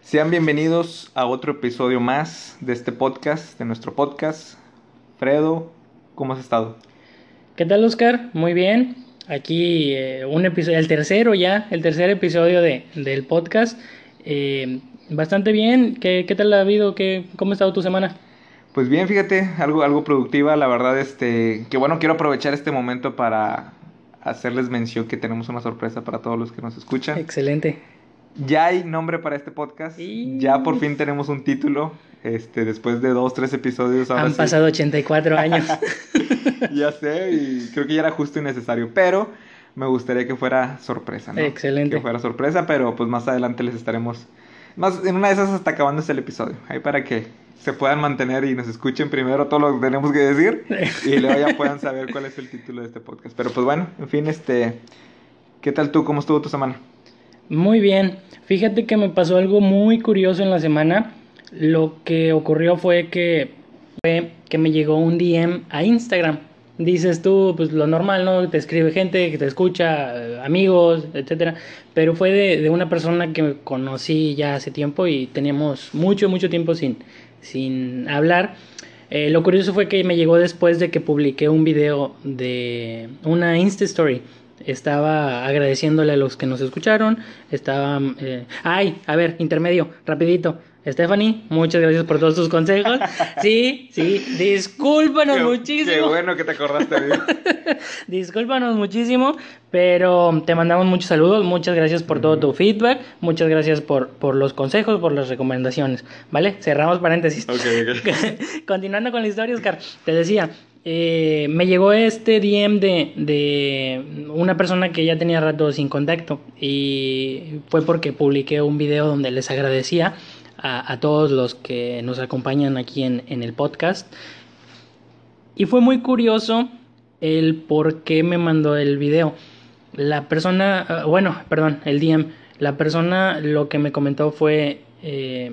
Sean bienvenidos a otro episodio más de este podcast, de nuestro podcast. Fredo, ¿cómo has estado? ¿Qué tal, Oscar? Muy bien. Aquí eh, un episodio, el tercero ya, el tercer episodio de, del podcast. Eh, bastante bien. ¿Qué, ¿Qué, tal ha habido? ¿Qué, ¿Cómo ha estado tu semana? Pues bien, fíjate, algo, algo productiva. La verdad, este, que bueno, quiero aprovechar este momento para hacerles mención que tenemos una sorpresa para todos los que nos escuchan. Excelente. Ya hay nombre para este podcast. Y... Ya por fin tenemos un título. Este, después de dos, tres episodios. Han sí. pasado 84 años. ya sé, y creo que ya era justo y necesario. Pero me gustaría que fuera sorpresa, ¿no? Excelente. Que fuera sorpresa, pero pues más adelante les estaremos. Más, en una de esas hasta acabándose el episodio. Ahí para que se puedan mantener y nos escuchen primero todo lo que tenemos que decir. y luego ya puedan saber cuál es el título de este podcast. Pero pues bueno, en fin, este. ¿Qué tal tú? ¿Cómo estuvo tu semana? Muy bien. Fíjate que me pasó algo muy curioso en la semana. Lo que ocurrió fue que, fue que me llegó un DM a Instagram. Dices tú, pues lo normal, ¿no? Te escribe gente que te escucha, amigos, etcétera. Pero fue de, una persona que conocí ya hace tiempo y teníamos mucho, mucho tiempo sin, sin hablar. Eh, lo curioso fue que me llegó después de que publiqué un video de una Insta Story estaba agradeciéndole a los que nos escucharon, estaba... Eh... Ay, a ver, intermedio, rapidito. Stephanie, muchas gracias por todos tus consejos. Sí, sí, discúlpanos qué, muchísimo. Qué bueno que te acordaste mí. discúlpanos muchísimo, pero te mandamos muchos saludos, muchas gracias por todo tu feedback, muchas gracias por, por los consejos, por las recomendaciones, ¿vale? Cerramos paréntesis. Okay, okay. Continuando con la historia, Oscar, te decía, eh, me llegó este DM de, de, una persona que ya tenía rato sin contacto y fue porque publiqué un video donde les agradecía a, a todos los que nos acompañan aquí en, en, el podcast. Y fue muy curioso el por qué me mandó el video. La persona bueno perdón el DM la persona lo que me comentó fue eh,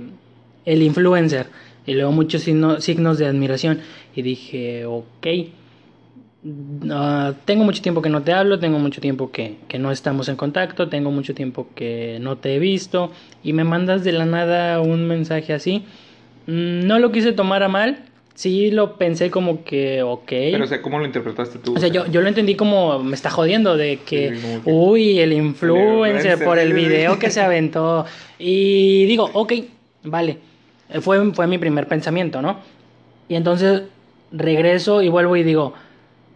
el influencer y luego muchos signo, signos de admiración y dije, ok, uh, tengo mucho tiempo que no te hablo, tengo mucho tiempo que, que, no estamos en contacto, tengo mucho tiempo que no te he visto y me mandas de la nada un mensaje así. No lo quise tomar a mal, sí lo pensé como que, ok. Pero, o sea, ¿cómo lo interpretaste tú? O sea, yo, yo lo entendí como me está jodiendo de que, sí, que uy, el influencer, el por el video que se aventó. Y digo, ok, vale. Fue, fue mi primer pensamiento, ¿no? Y entonces regreso y vuelvo y digo,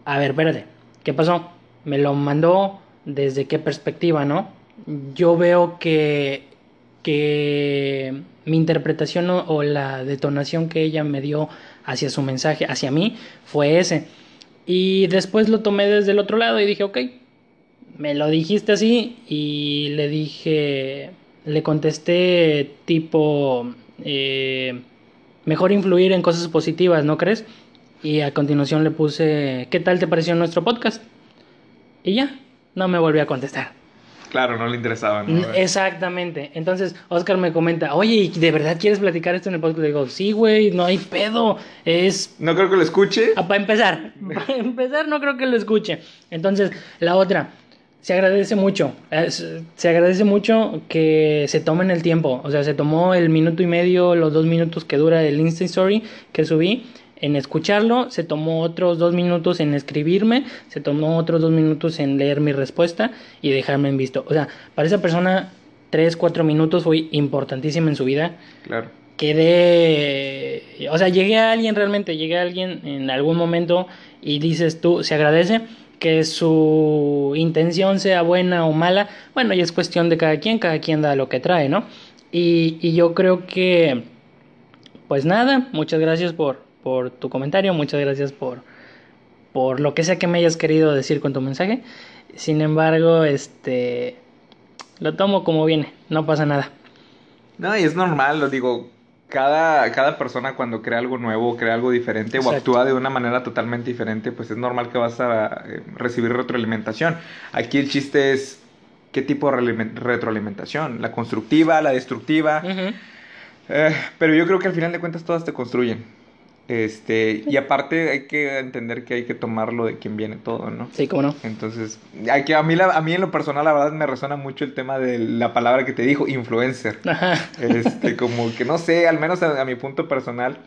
a ver, espérate, ¿qué pasó? Me lo mandó desde qué perspectiva, ¿no? Yo veo que, que mi interpretación o, o, la detonación que ella me dio hacia su mensaje, hacia mí, fue ese. Y después lo tomé desde el otro lado y dije, ok, me lo dijiste así y le dije, le contesté tipo, eh, mejor influir en cosas positivas, ¿no crees? Y a continuación le puse, ¿qué tal te pareció nuestro podcast? Y ya, no me volvió a contestar. Claro, no le interesaba. ¿no? Exactamente. Entonces, Oscar me comenta, oye, ¿de verdad quieres platicar esto en el podcast? Le digo, sí, güey, no hay pedo. Es... No creo que lo escuche. Ah, para empezar. Para empezar, no creo que lo escuche. Entonces, la otra, se agradece mucho. Se agradece mucho que se tomen el tiempo. O sea, se tomó el minuto y medio, los dos minutos que dura el Insta Story que subí en escucharlo, se tomó otros dos minutos en escribirme, se tomó otros dos minutos en leer mi respuesta y dejarme en visto. O sea, para esa persona, tres, cuatro minutos fue importantísimo en su vida. Claro. Quedé. O sea, llegué a alguien realmente, llegué a alguien en algún momento y dices tú, se agradece que su intención sea buena o mala, bueno, ya es cuestión de cada quien, cada quien da lo que trae, ¿no? Y, y yo creo que, pues nada, muchas gracias por, por tu comentario, muchas gracias por, por lo que sea que me hayas querido decir con tu mensaje. Sin embargo, este, lo tomo como viene, no pasa nada. No, y es normal, lo digo, cada, cada persona cuando crea algo nuevo, crea algo diferente Exacto. o actúa de una manera totalmente diferente, pues es normal que vas a eh, recibir retroalimentación. Aquí el chiste es qué tipo de retroalimentación, la constructiva, la destructiva. Uh -huh. eh, pero yo creo que al final de cuentas todas te construyen. Este, y aparte hay que entender que hay que tomarlo de quien viene todo, ¿no? Sí, cómo no. Entonces, hay que, a, mí a mí en lo personal, la verdad, me resuena mucho el tema de la palabra que te dijo, influencer. Ajá. Este, como que no sé, al menos a, mi punto personal,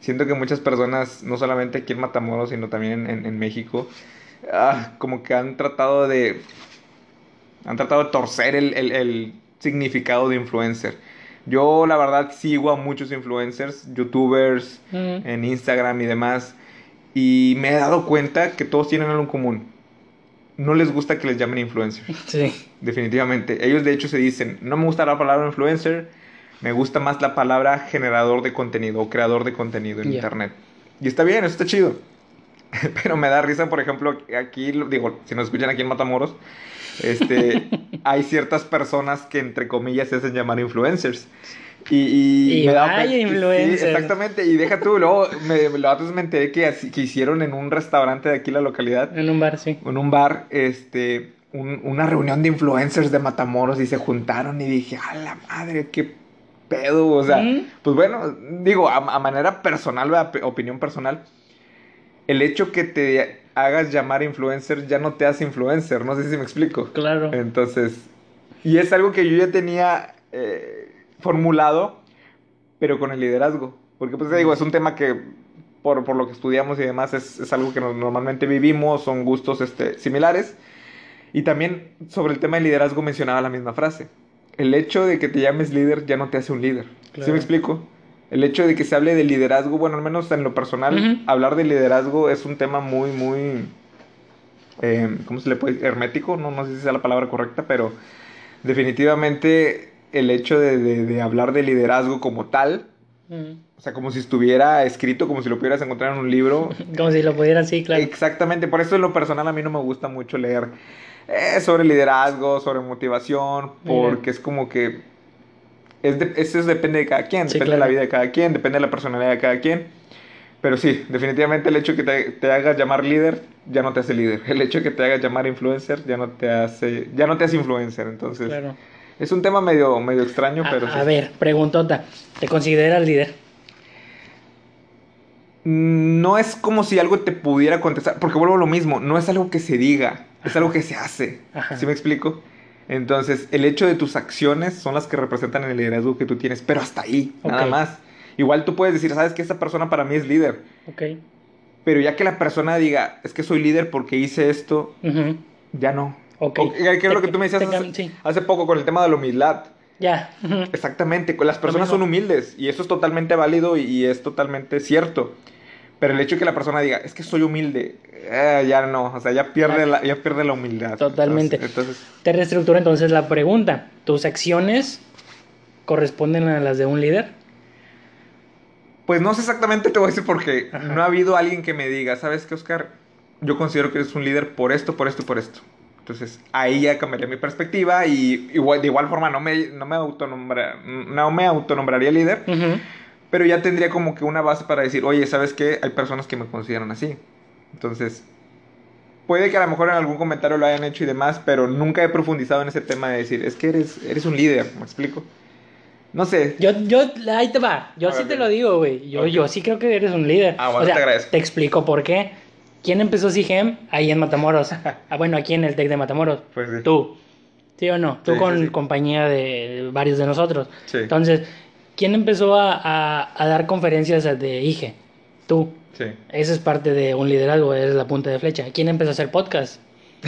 siento que muchas personas, no solamente aquí en Matamoros, sino también en, en México, ah, como que han tratado de. Han tratado de torcer el, el, el significado de influencer. Yo la verdad sigo a muchos influencers, youtubers, en Instagram y demás. Y me he dado cuenta que todos tienen algo en común. No les gusta que les llamen influencer. Sí. Definitivamente. Ellos de hecho se dicen, no me gusta la palabra influencer, me gusta más la palabra generador de contenido o creador de contenido en Internet. Y está bien, eso está chido. Pero me da risa, por ejemplo, aquí, digo, si nos escuchan aquí en Matamoros, este, hay ciertas personas que entre comillas se hacen llamar influencers. Y, y, me da influencers. exactamente, y deja tú, luego me, me enteré que, que hicieron en un restaurante de aquí la localidad. En un bar, sí. En un bar, este, una reunión de influencers de Matamoros y se juntaron y dije, a la madre, qué pedo, o sea, pues bueno, digo, a, a manera personal, opinión personal, el hecho que te hagas llamar influencer ya no te hace influencer, no sé si me explico. Claro. Entonces, y es algo que yo ya tenía eh, formulado, pero con el liderazgo. Porque pues te digo, es un tema que por, por lo que estudiamos y demás es, es algo que normalmente vivimos, son gustos este, similares. Y también sobre el tema del liderazgo mencionaba la misma frase. El hecho de que te llames líder ya no te hace un líder. ¿Sí me explico? El hecho de que se hable de liderazgo, bueno, al menos en lo personal, hablar de liderazgo es un tema muy, muy, eh, ¿cómo se le puede decir? Hermético, no, no sé si sea la palabra correcta, pero definitivamente el hecho de, hablar de liderazgo como tal, o sea, como si estuviera escrito, como si lo pudieras encontrar en un libro. como si lo pudieras, sí, claro. Exactamente, por eso en lo personal a mí no me gusta mucho leer eh, sobre liderazgo, sobre motivación, porque es como que eso depende de cada quien, depende de la vida de cada quien, depende de la personalidad de cada quien. Pero sí, definitivamente el hecho de que te, hagas llamar líder ya no te hace líder. El hecho de que te hagas llamar influencer ya no te hace, ya no te hace influencer. Entonces, es un tema medio, medio extraño, pero... A ver, preguntota, ¿te consideras líder? No es como si algo te pudiera contestar, porque vuelvo a lo mismo, no es algo que se diga, es algo que se hace. ¿Sí me explico? Entonces, el hecho de tus acciones son las que representan el liderazgo que tú tienes, pero hasta ahí, nada más. Igual tú puedes decir, sabes que esta persona para mí es líder. Ok. Pero ya que la persona diga, es que soy líder porque hice esto, ya no. Ok. ¿Qué es lo que tú me decías hace, poco con el tema de la humildad? Ya. Exactamente, las personas son humildes y eso es totalmente válido y es totalmente cierto. Pero el hecho de que la persona diga, es que soy humilde, eh, ya no, o sea, ya pierde, la, ya pierde la humildad. Totalmente. Entonces, Te reestructura entonces la pregunta. ¿Tus acciones corresponden a las de un líder? Pues no sé exactamente, te voy a decir porque no ha habido alguien que me diga, ¿sabes qué, Oscar? Yo considero que eres un líder por esto, por esto y por esto. Entonces ahí ya cambiaría mi perspectiva y igual, de igual forma no me, no me, no me autonombraría líder, pero ya tendría como que una base para decir, oye, ¿sabes qué? Hay personas que me consideran así. Entonces, puede que a lo mejor en algún comentario lo hayan hecho y demás, pero nunca he profundizado en ese tema de decir, es que eres, eres un líder, ¿me explico? No sé. Yo, yo, ahí te va. Yo sí te lo digo, güey. Yo, yo sí creo que eres un líder. Ah, bueno, te agradezco. Te explico por qué. ¿Quién empezó CIGEM? Ahí en Matamoros. ah, bueno, aquí en el TEC de Matamoros. Pues sí. Tú. ¿Sí o no? Tú con compañía de varios de nosotros. Sí. Entonces, ¿quién empezó a, a, a dar conferencias de IGE? Tú. Sí. Esa es parte de un liderazgo, es la punta de flecha. ¿Quién empezó a hacer podcast?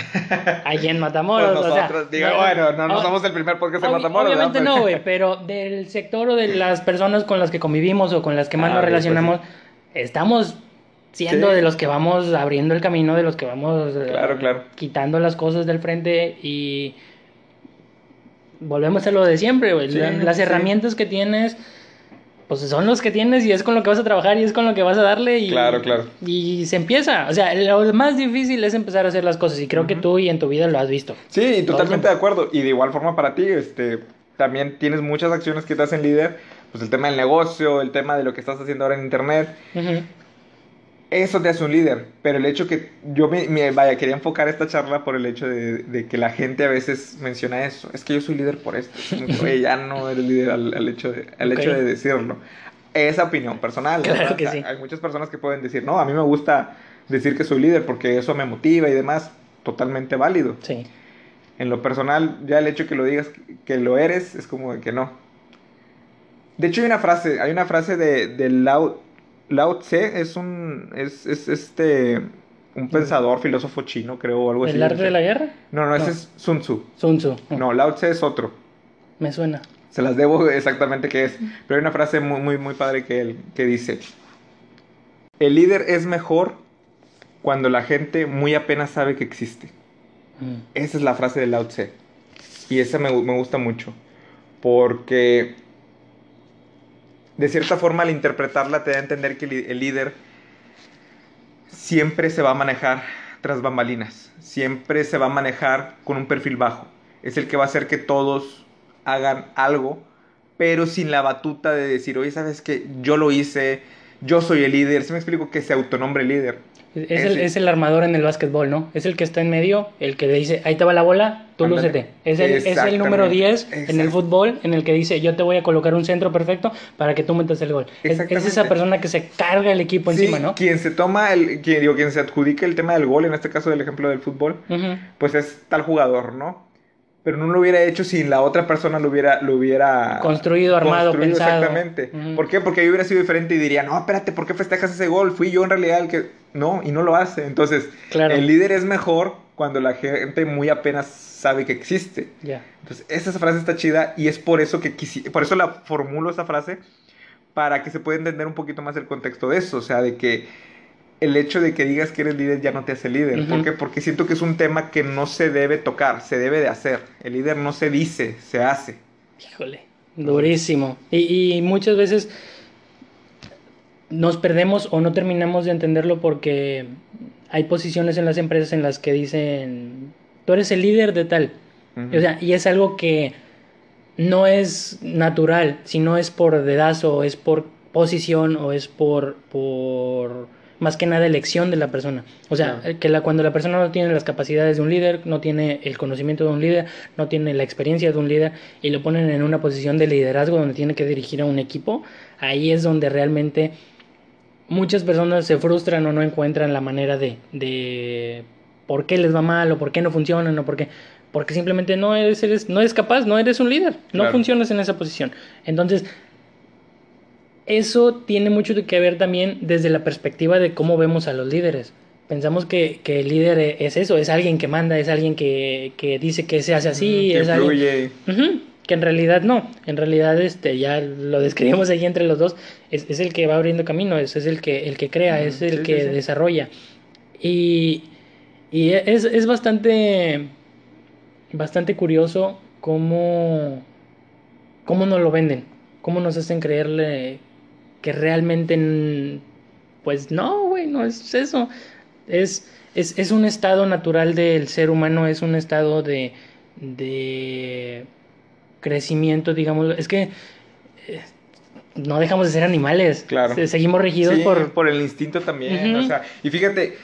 Allí en Matamoros. Pues nosotros, bueno, no, no somos el primer podcast en Matamoros. Obviamente no, güey, pero del sector o de las personas con las que convivimos o con las que más nos ah, pues relacionamos, estamos siendo de los que vamos abriendo el camino, de los que vamos claro, claro. quitando las cosas del frente y volvemos a lo de siempre, güey. las herramientas que tienes pues son los que tienes y es con lo que vas a trabajar y es con lo que vas a darle y, claro, claro. y se empieza. O sea, lo más difícil es empezar a hacer las cosas y creo que tú y en tu vida lo has visto. Sí, totalmente de acuerdo. Y de igual forma para ti, este, también tienes muchas acciones que te hacen líder, pues el tema del negocio, el tema de lo que estás haciendo ahora en internet eso te hace un líder, pero el hecho que yo me, vaya, quería enfocar esta charla por el hecho de, que la gente a veces menciona eso, es que yo soy líder por esto, ya no eres líder al, hecho, de, al hecho de decirlo. esa opinión personal. Claro que sí. Hay muchas personas que pueden decir, no, a mí me gusta decir que soy líder porque eso me motiva y demás. Totalmente válido. Sí. En lo personal, ya el hecho que lo digas que lo eres es como de que no. De hecho, hay una frase, hay una frase de, de Lao, Lao Tse, es un, es, es este, un pensador, filósofo chino, creo, o algo así. ¿El arte de la guerra? No, no, ese es Sun Tzu. Sun Tzu. No, Lao Tse es otro. Me suena. Se las debo exactamente qué es. Pero hay una frase muy, muy, muy padre que, él, que dice, el líder es mejor cuando la gente muy apenas sabe que existe. Mm. Esa es la frase de Lao Tse. Y esa me, me gusta mucho. Porque de cierta forma al interpretarla te da a entender que el, líder siempre se va a manejar tras bambalinas. Siempre se va a manejar con un perfil bajo. Es el que va a hacer que todos hagan algo, pero sin la batuta de decir, oye, ¿sabes qué? Yo lo hice, yo soy el líder. Si me explico que se autonombre líder. Es, es, el, es, el, armador en el básquetbol, ¿no? Es el que está en medio, el que dice, ahí te va la bola, tú lúcete. Es el, es el número 10 en el fútbol, en el que dice, yo te voy a colocar un centro perfecto para que tú metas el gol. Es, es, esa persona que se carga el equipo sí, encima, ¿no? Quien se toma, el, quien, digo, quien se adjudica el tema del gol, en este caso del ejemplo del fútbol, uh -huh. pues es tal jugador, ¿no? Pero no lo hubiera hecho si la otra persona lo hubiera, lo hubiera construido, armado, construido pensado. Exactamente. Uh -huh. ¿Por qué? Porque ahí hubiera sido diferente y diría, no, espérate, ¿por qué festejas ese gol? Fui yo en realidad el que... No, y no lo hace. Entonces, claro. el líder es mejor cuando la gente muy apenas sabe que existe. Yeah. Entonces, esa frase está chida y es por eso que quisi... por eso la formulo esa frase para que se pueda entender un poquito más el contexto de eso, o sea, de que el hecho de que digas que eres líder ya no te hace líder. Uh -huh. ¿Por qué? Porque siento que es un tema que no se debe tocar, se debe de hacer. El líder no se dice, se hace. Híjole, durísimo. Y, y muchas veces nos perdemos o no terminamos de entenderlo porque hay posiciones en las empresas en las que dicen, tú eres el líder de tal. Uh -huh. O sea, y es algo que no es natural, sino es por dedazo, es por posición o es por, por más que nada elección de la persona. O sea, claro. que la, cuando la persona no tiene las capacidades de un líder, no tiene el conocimiento de un líder, no tiene la experiencia de un líder y lo ponen en una posición de liderazgo donde tiene que dirigir a un equipo, ahí es donde realmente muchas personas se frustran o no encuentran la manera de, de por qué les va mal o por qué no funcionan o por qué porque simplemente no eres, eres no eres capaz, no eres un líder, no claro. funcionas en esa posición. Entonces, eso tiene mucho que ver también desde la perspectiva de cómo vemos a los líderes. Pensamos que, que el líder es eso, es alguien que manda, es alguien que, que dice que se hace así, que es alguien... Uh -huh, que en realidad no, en realidad este ya lo describimos ahí entre los dos, es, es el que va abriendo camino, es, es el que el que crea, es el sí, que sí. desarrolla. Y, y es, es bastante bastante curioso cómo cómo nos lo venden, cómo nos hacen creerle que realmente, pues no, güey, no es eso. Es, es, es, un estado natural del ser humano, es un estado de, de crecimiento, digamos. Es que eh, no dejamos de ser animales. Claro. Seguimos regidos sí, por... por el instinto también. Uh -huh. O sea, y fíjate,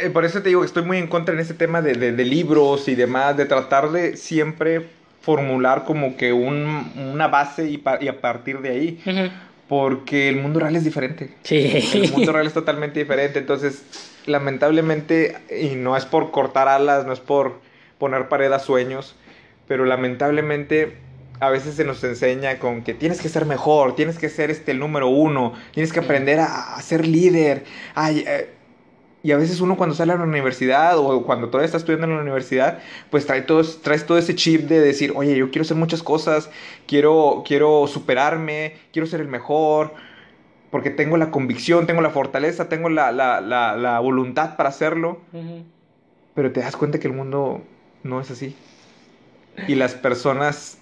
eh, por eso te digo que estoy muy en contra en ese tema de, de, de libros y demás, de tratar de siempre formular como que un, una base y, pa, y, a partir de ahí. Uh -huh porque el mundo real es diferente. Sí. El mundo real es totalmente diferente. Entonces, lamentablemente, y no es por cortar alas, no es por poner pared a sueños, pero lamentablemente a veces se nos enseña con que tienes que ser mejor, tienes que ser este el número uno, tienes que aprender a, a ser líder. Ay, eh, y a veces uno cuando sale a la universidad o cuando todavía está estudiando en la universidad, pues trae todo, traes todo ese chip de decir, oye, yo quiero hacer muchas cosas, quiero, quiero superarme, quiero ser el mejor, porque tengo la convicción, tengo la fortaleza, tengo la, la, la, la voluntad para hacerlo. Uh -huh. Pero te das cuenta que el mundo no es así. Y las personas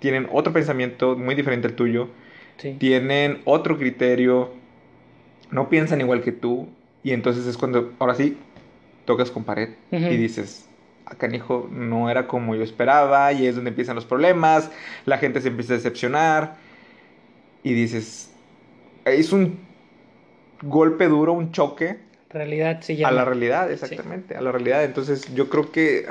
tienen otro pensamiento muy diferente al tuyo, sí. tienen otro criterio, no piensan igual que tú y entonces es cuando, ahora sí, tocas con pared uh -huh. y dices, acá hijo, no era como yo esperaba, y es donde empiezan los problemas, la gente se empieza a decepcionar, y dices, es un golpe duro, un choque. Realidad se llama. A la realidad, exactamente, sí. a la realidad. Entonces yo creo que,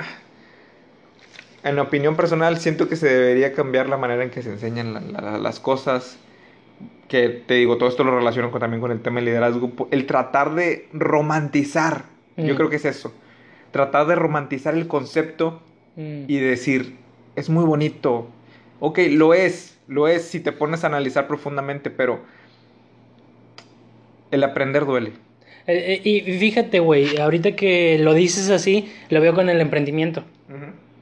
en opinión personal, siento que se debería cambiar la manera en que se enseñan la, la, las cosas que te digo, todo esto lo relaciono también con el tema del liderazgo, el tratar de romantizar, yo mm. creo que es eso, tratar de romantizar el concepto mm. y decir, es muy bonito, ok, lo es, lo es si te pones a analizar profundamente, pero el aprender duele. Eh, eh, y fíjate, güey, ahorita que lo dices así, lo veo con el emprendimiento.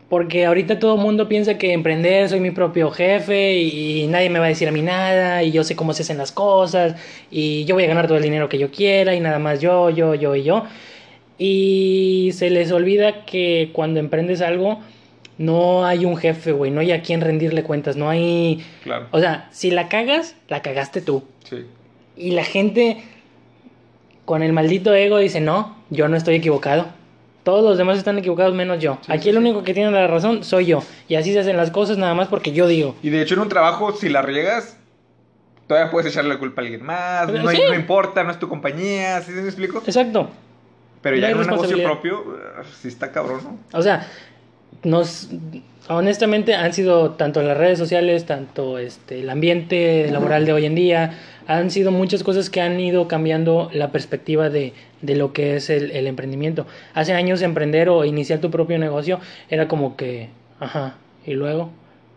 Porque ahorita todo el mundo piensa que emprender, soy mi propio jefe y, nadie me va a decir a mí nada y yo sé cómo se hacen las cosas y yo voy a ganar todo el dinero que yo quiera y nada más yo, yo, yo y yo. Y se les olvida que cuando emprendes algo no hay un jefe, güey, no hay a quien rendirle cuentas, no hay... Claro. O sea, si la cagas, la cagaste tú. Sí. Y la gente con el maldito ego dice, no, yo no estoy equivocado todos los demás están equivocados menos yo. Aquí el único que tiene la razón soy yo. Y así se hacen las cosas nada más porque yo digo. Y de hecho en un trabajo, si la riegas, todavía puedes echarle la culpa a alguien más. No, no importa, no es tu compañía. ¿Sí se me explico? Exacto. Pero ya en un negocio propio, uh, sí está cabrón, ¿no? O sea, nos honestamente han sido tanto las redes sociales, tanto este el ambiente laboral de hoy en día, han sido muchas cosas que han ido cambiando la perspectiva de, de lo que es el, el, emprendimiento. Hace años emprender o iniciar tu propio negocio era como que, ajá, y luego,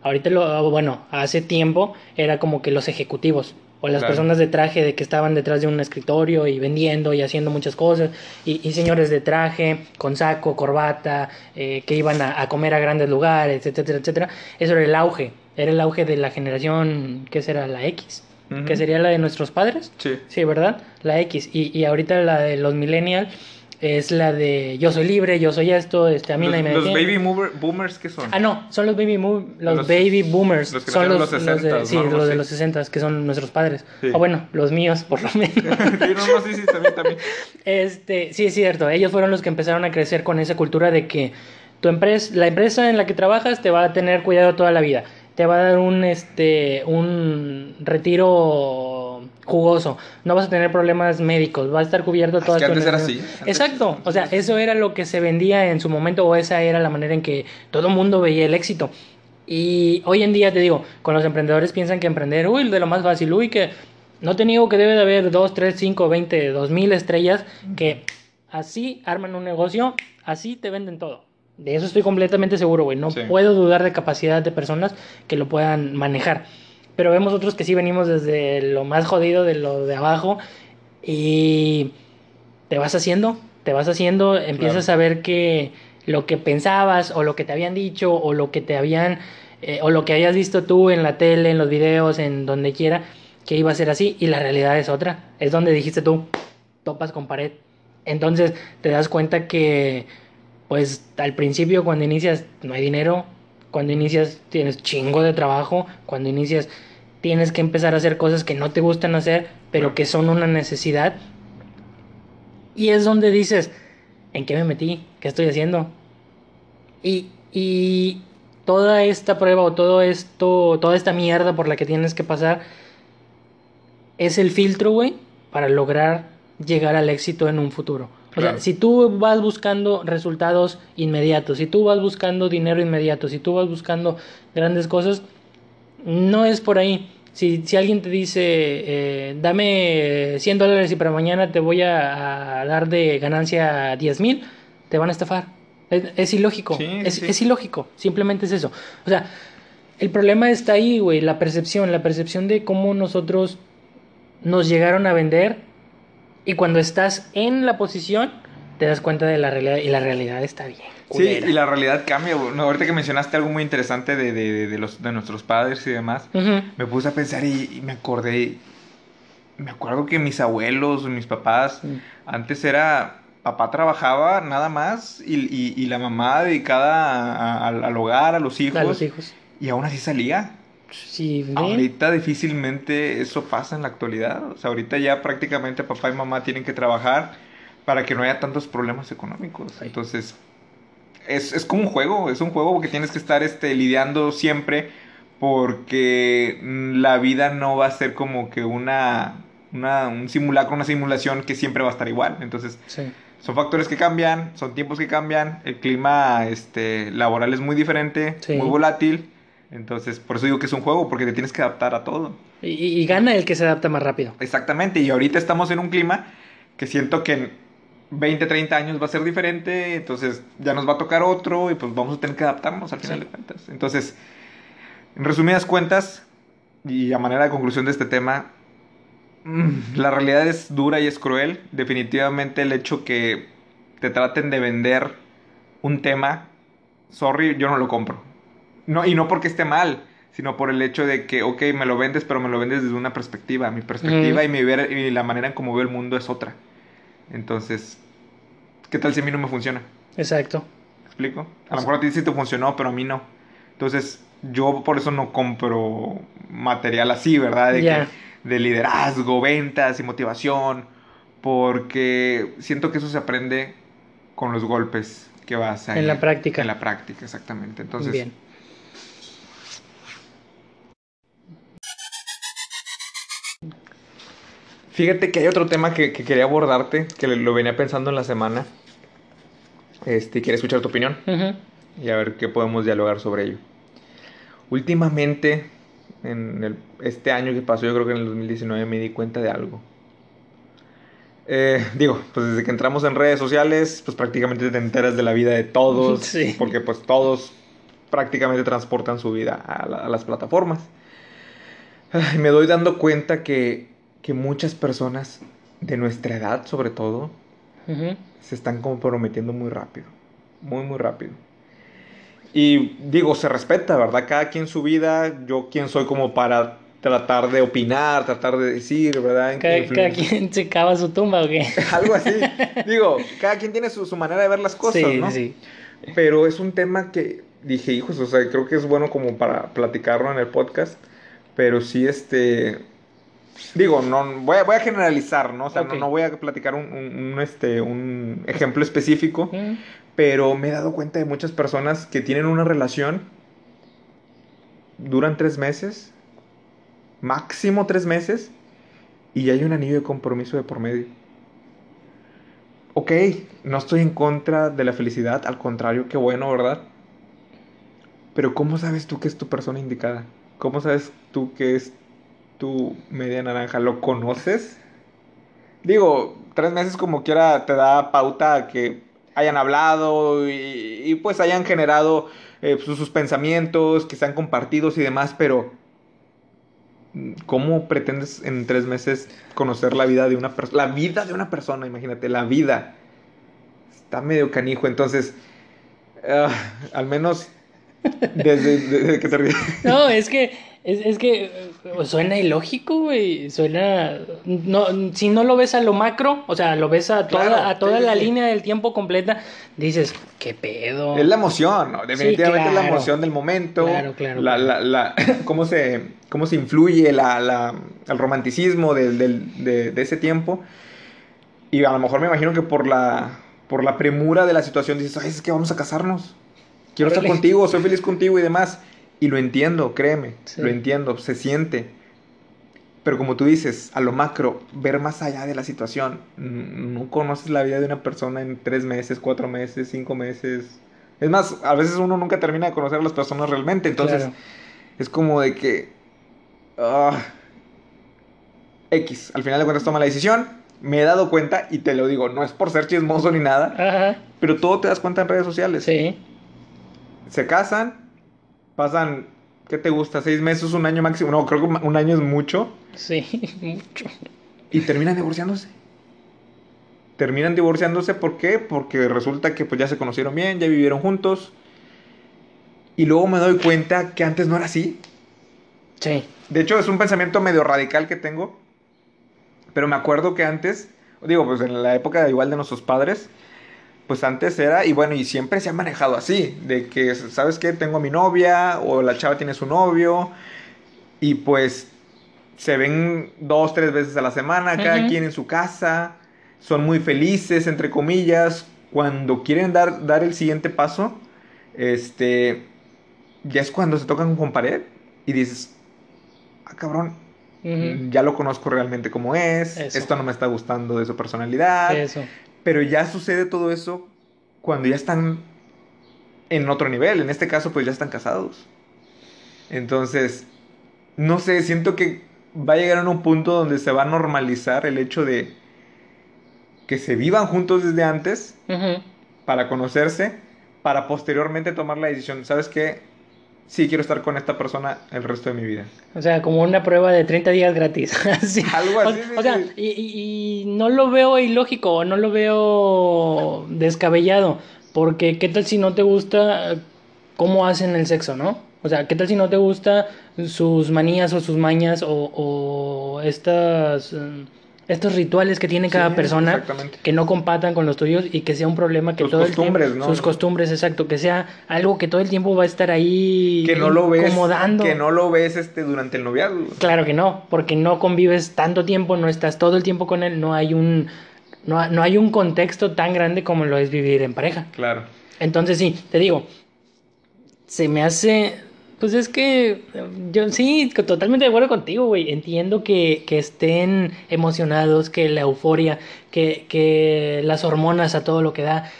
ahorita lo, bueno, hace tiempo era como que los ejecutivos o las personas de traje de que estaban detrás de un escritorio y vendiendo y haciendo muchas cosas, y, y señores de traje, con saco, corbata, eh, que iban a, a, comer a grandes lugares, etcétera, etcétera. Eso era el auge, era el auge de la generación, ¿qué será? La X que sería la de nuestros padres. Sí. Sí, ¿verdad? La X. Y, y ahorita la de los millennials es la de yo soy libre, yo soy esto, este, a mí los, nadie me ¿Los baby boomers qué son? Ah, no, son los baby, los, baby boomers. Los que son los, los, 60, de, sí, los de los 60, que son nuestros padres. O bueno, los míos, por lo menos. sí, no, sí, sí, también, también. Este, sí, es cierto, ellos fueron los que empezaron a crecer con esa cultura de que tu empresa, la empresa en la que trabajas te va a tener cuidado toda la vida te va a dar un este un retiro jugoso, no vas a tener problemas médicos, va a estar cubierto todo. Es que antes era así. Exacto, o sea, eso era lo que se vendía en su momento o esa era la manera en que todo el mundo veía el éxito. Y hoy en día te digo, con los emprendedores piensan que emprender, uy, de lo más fácil, uy, que no te niego que debe de haber 2, 3, 5, 20, 2 mil estrellas que así arman un negocio, así te venden todo. De eso estoy completamente seguro, güey. No puedo dudar de capacidad de personas que lo puedan manejar. Pero vemos otros que sí venimos desde lo más jodido, de lo de abajo. Y te vas haciendo, te vas haciendo, empiezas a ver que lo que pensabas o lo que te habían dicho o lo que te habían eh, o lo que hayas visto tú en la tele, en los videos, en donde quiera, que iba a ser así y la realidad es otra. Es donde dijiste tú, topas con pared. Entonces te das cuenta que pues al principio cuando inicias no hay dinero, cuando inicias tienes chingo de trabajo, cuando inicias tienes que empezar a hacer cosas que no te gustan hacer, pero que son una necesidad. Y es donde dices, ¿en qué me metí? ¿Qué estoy haciendo? Y, y toda esta prueba o todo esto, toda esta mierda por la que tienes que pasar, es el filtro, güey, para lograr llegar al éxito en un futuro. O sea, si tú vas buscando resultados inmediatos, si tú vas buscando dinero inmediato, si tú vas buscando grandes cosas, no es por ahí. Si, si alguien te dice, eh, dame 100 dólares y para mañana te voy a, dar de ganancia 10 mil, te van a estafar. Es, ilógico. es, es ilógico. Simplemente es eso. O sea, el problema está ahí, güey, la percepción, la percepción de cómo nosotros nos llegaron a vender y cuando estás en la posición, te das cuenta de la realidad y la realidad está bien. Sí, y la realidad cambia. No, ahorita que mencionaste algo muy interesante de, de, de los, de nuestros padres y demás, me puse a pensar y, me acordé. Me acuerdo que mis abuelos, mis papás, antes era. Papá trabajaba nada más y, y, y la mamá dedicada al hogar, a los hijos. A los hijos. Y aún así salía. Ahorita difícilmente eso pasa en la actualidad. O sea, ahorita ya prácticamente papá y mamá tienen que trabajar para que no haya tantos problemas económicos. Entonces, es, es, como un juego, es un juego que tienes que estar este, lidiando siempre porque la vida no va a ser como que una, una un simulacro, una simulación que siempre va a estar igual. Entonces, son factores que cambian, son tiempos que cambian, el clima este, laboral es muy diferente, muy volátil Entonces, por eso digo que es un juego, porque te tienes que adaptar a todo. Y, gana el que se adapta más rápido. Exactamente, y ahorita estamos en un clima que siento que en 20, 30 años va a ser diferente, entonces ya nos va a tocar otro y pues vamos a tener que adaptarnos al final de cuentas. Entonces, en resumidas cuentas, y a manera de conclusión de este tema, mm, la realidad es dura y es cruel. Definitivamente el hecho que te traten de vender un tema, sorry, yo no lo compro. No, y no porque esté mal, sino por el hecho de que, ok, me lo vendes, pero me lo vendes desde una perspectiva. Mi perspectiva y, mi ver, y la manera en cómo veo el mundo es otra. Entonces, ¿qué tal si a mí no me funciona? Exacto. ¿Me explico? A lo mejor a ti sí te funcionó, pero a mí no. Entonces, yo por eso no compro material así, ¿verdad? De, de liderazgo, ventas y motivación, porque siento que eso se aprende con los golpes que vas a... En la práctica. En la práctica, exactamente. Entonces... Bien. Fíjate que hay otro tema que, quería abordarte, que lo venía pensando en la semana. Este, quiero escuchar tu opinión y a ver qué podemos dialogar sobre ello. Últimamente, en este año que pasó, yo creo que en el 2019 me di cuenta de algo. Eh, digo, pues desde que entramos en redes sociales, pues prácticamente te enteras de la vida de todos, sí. porque pues todos prácticamente transportan su vida a, las plataformas. Me doy dando cuenta que, que, muchas personas de nuestra edad, sobre todo, se están comprometiendo muy rápido, muy, muy rápido. Y digo, se respeta, ¿verdad? Cada quien su vida, yo quién soy como para tratar de opinar, tratar de decir, ¿verdad? Cada, quien se cava su tumba o qué. Algo así. digo, cada quien tiene su, manera de ver las cosas, sí, ¿no? Sí. Pero es un tema que dije, hijos, o sea, creo que es bueno como para platicarlo en el podcast, pero sí, este, digo, no, voy a, voy a generalizar, ¿no? O sea, no, no, voy a platicar un, un, este, un ejemplo específico, pero me he dado cuenta de muchas personas que tienen una relación, duran tres meses, máximo tres meses, y hay un anillo de compromiso de por medio. Ok, no estoy en contra de la felicidad, al contrario, qué bueno, ¿verdad? Pero ¿cómo sabes tú que es tu persona indicada? ¿Cómo sabes tú que es tu media naranja? ¿Lo conoces? Digo, tres meses como quiera te da pauta que hayan hablado y, pues hayan generado eh, sus, pensamientos, que sean compartidos y demás, pero ¿cómo pretendes en tres meses conocer la vida de una persona? La vida de una persona, imagínate, la vida. Está medio canijo, entonces, ah, al menos desde, que te. No, es que es, es que eh, suena ilógico, güey. Suena. No, si no lo ves a lo macro, o sea, lo ves a toda, a toda la línea del tiempo completa, dices, ¿qué pedo? Es la emoción, ¿no? Definitivamente es la emoción del momento. Claro, claro. La, la, la, cómo, se, cómo se influye la, la, el romanticismo del, del, de, de ese tiempo. Y a lo mejor me imagino que por la, por la premura de la situación dices, ay, es que vamos a casarnos. Quiero estar contigo, soy feliz contigo y demás. Y lo entiendo, créeme, lo entiendo, se siente. Pero como tú dices, a lo macro, ver más allá de la situación. No conoces la vida de una persona en tres meses, cuatro meses, cinco meses. Es más, a veces uno nunca termina de conocer a las personas realmente. Entonces, es como de que... Ah, X, al final de cuentas toma la decisión. Me he dado cuenta, y te lo digo, no es por ser chismoso ni nada, pero todo te das cuenta en redes sociales. Sí. Se casan, pasan, ¿qué te gusta? ¿Seis meses, un año máximo? No, creo que un año es mucho. Sí, mucho. Y terminan divorciándose. Terminan divorciándose, ¿por qué? Porque resulta que pues ya se conocieron bien, ya vivieron juntos. Y luego me doy cuenta que antes no era así. Sí. De hecho, es un pensamiento medio radical que tengo. Pero me acuerdo que antes, digo, pues en la época igual de nuestros padres, pues antes era, y bueno, y siempre se ha manejado así, de que, ¿sabes qué? Tengo a mi novia, o la chava tiene su novio, y pues se ven dos, tres veces a la semana, cada quien en su casa, son muy felices, entre comillas, cuando quieren dar, dar el siguiente paso, este, ya es cuando se tocan con pared, y dices, ah, cabrón, ya lo conozco realmente como es, esto no me está gustando de su personalidad, Eso. Pero ya sucede todo eso cuando ya están en otro nivel. En este caso, pues ya están casados. Entonces, no sé, siento que va a llegar a un punto donde se va a normalizar el hecho de que se vivan juntos desde antes para conocerse, para posteriormente tomar la decisión, ¿sabes qué? Sí, quiero estar con esta persona el resto de mi vida. O sea, como una prueba de 30 días gratis. Algo así. O, sea, y, y, no lo veo ilógico, no lo veo descabellado, porque ¿qué tal si no te gusta cómo hacen el sexo, no? O sea, ¿qué tal si no te gusta sus manías o sus mañas o, o estas estos rituales que tiene cada persona que no compatan con los tuyos y que sea un problema que todo el tiempo ¿no? sus costumbres exacto que sea algo que todo el tiempo va a estar ahí que no lo ves que no lo ves este durante el noviazgo. Claro que no porque no convives tanto tiempo no estás todo el tiempo con él no hay un no, no hay un contexto tan grande como lo es vivir en pareja. Claro. Entonces sí te digo se me hace pues es que yo sí, totalmente de acuerdo contigo, güey. Entiendo que, que, estén emocionados, que la euforia, que, que las hormonas a todo lo que da.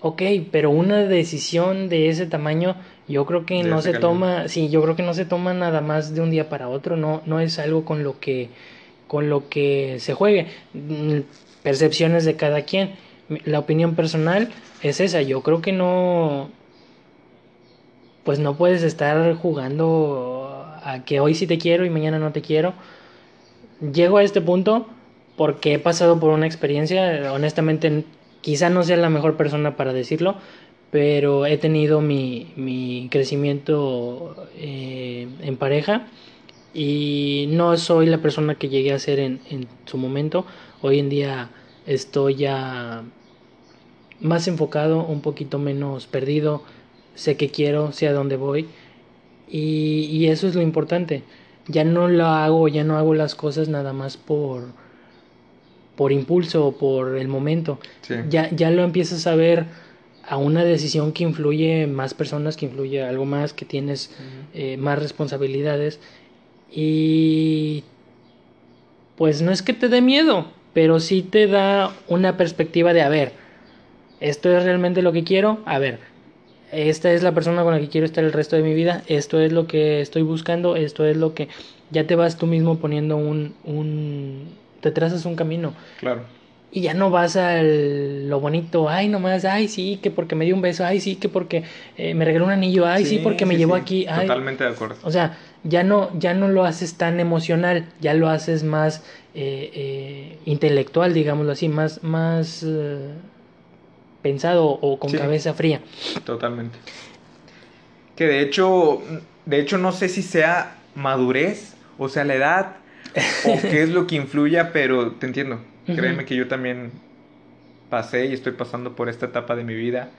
Ok, pero una decisión de ese tamaño, yo creo que no se toma, sí, yo creo que no se toma nada más de un día para otro, no, no es algo con lo que, con lo que se juegue. Mm, percepciones de cada quien. La opinión personal es esa, yo creo que no, pues no puedes estar jugando a que hoy sí te quiero y mañana no te quiero. Llego a este punto porque he pasado por una experiencia, honestamente quizá no sea la mejor persona para decirlo, pero he tenido mi, mi crecimiento eh, en pareja y no soy la persona que llegué a ser en, en su momento. Hoy en día estoy ya más enfocado, un poquito menos perdido sé que quiero, sé a dónde voy y, y, eso es lo importante. Ya no lo hago, ya no hago las cosas nada más por por impulso o por el momento. Ya, ya lo empiezas a ver a una decisión que influye más personas, que influye algo más, que tienes eh, más responsabilidades y pues no es que te dé miedo, pero sí te da una perspectiva de, a ver, esto es realmente lo que quiero, a ver, esta es la persona con la que quiero estar el resto de mi vida, esto es lo que estoy buscando, esto es lo que ya te vas tú mismo poniendo un, un te trazas un camino. Claro. Y ya no vas a lo bonito, ay nomás, ay sí, que porque me dio un beso, ay sí, que porque eh, me regaló un anillo, ay sí, porque me llevó aquí. Totalmente de acuerdo. O sea, ya no, ya no lo haces tan emocional, ya lo haces más eh, eh, intelectual, digámoslo así, más, más pensado o con cabeza fría. Totalmente. Que de hecho, de hecho no sé si sea madurez, o sea, la edad, o qué es lo que influya, pero te entiendo. Créeme que yo también pasé y estoy pasando por esta etapa de mi vida.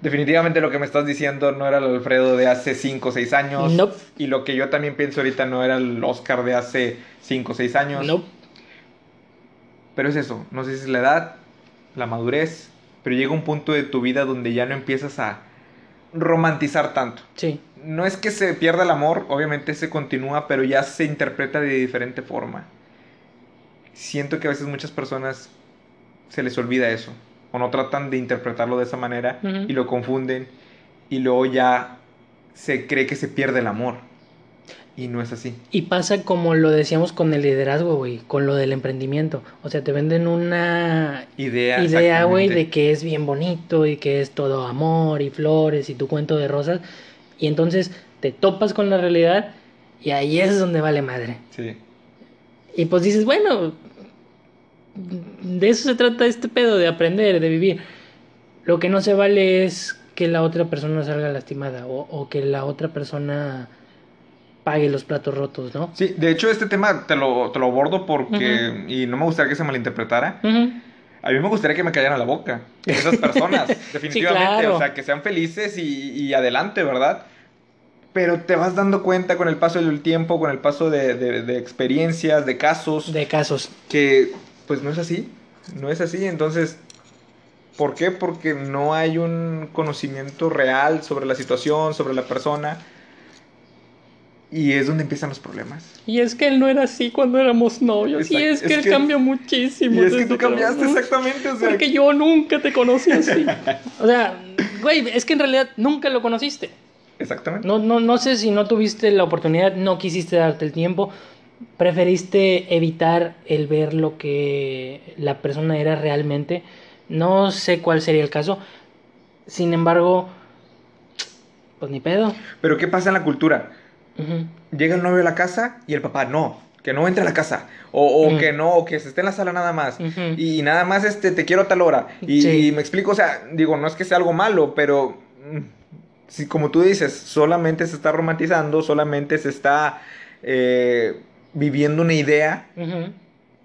Definitivamente lo que me estás diciendo no era el Alfredo de hace 5 o 6 años. Y lo que yo también pienso ahorita no era el Oscar de hace 5 o 6 años. No. Pero es eso, no sé si es la edad, la madurez, pero llega un punto de tu vida donde ya no empiezas a romantizar tanto. Sí. No es que se pierda el amor, obviamente se continúa, pero ya se interpreta de diferente forma. Siento que a veces muchas personas se les olvida eso, o no tratan de interpretarlo de esa manera y lo confunden, y luego ya se cree que se pierde el amor. Y no es así. Y pasa como lo decíamos con el liderazgo, güey, con lo del emprendimiento. O sea, te venden una idea, idea güey, de que es bien bonito y que es todo amor y flores y tu cuento de rosas. Y entonces te topas con la realidad y ahí es donde vale madre. Sí. Y pues dices, bueno, de eso se trata este pedo, de aprender, de vivir. Lo que no se vale es que la otra persona salga lastimada o, o que la otra persona pague los platos rotos, ¿no? Sí, de hecho este tema te lo, te lo abordo porque, y no me gustaría que se malinterpretara, a mí me gustaría que me callaran la boca, esas personas, definitivamente, o sea, que sean felices y, adelante, ¿verdad? Pero te vas dando cuenta con el paso del tiempo, con el paso de, de, experiencias, de casos. De casos. Que pues no es así, no es así, entonces ¿Por qué? Porque no hay un conocimiento real sobre la situación, sobre la persona. Y es donde empiezan los problemas. Y es que él no era así cuando éramos novios. y es que él cambió muchísimo. Y es que tú cambiaste exactamente. O sea... Porque yo nunca te conocí así. o sea, güey, es que en realidad nunca lo conociste. Exactamente. No, no, no sé si no tuviste la oportunidad, no quisiste darte el tiempo, preferiste evitar el ver lo que la persona era realmente. No sé cuál sería el caso. Sin embargo, pues ni pedo. Pero ¿qué pasa en la cultura? Llega el novio a la casa y el papá no, que no entre a la casa. O, o que no, o que se esté en la sala nada más. y, nada más este, te quiero a tal hora. Y, me explico, o sea, digo, no es que sea algo malo, pero mm, si como tú dices, solamente se está romantizando, solamente se está eh, viviendo una idea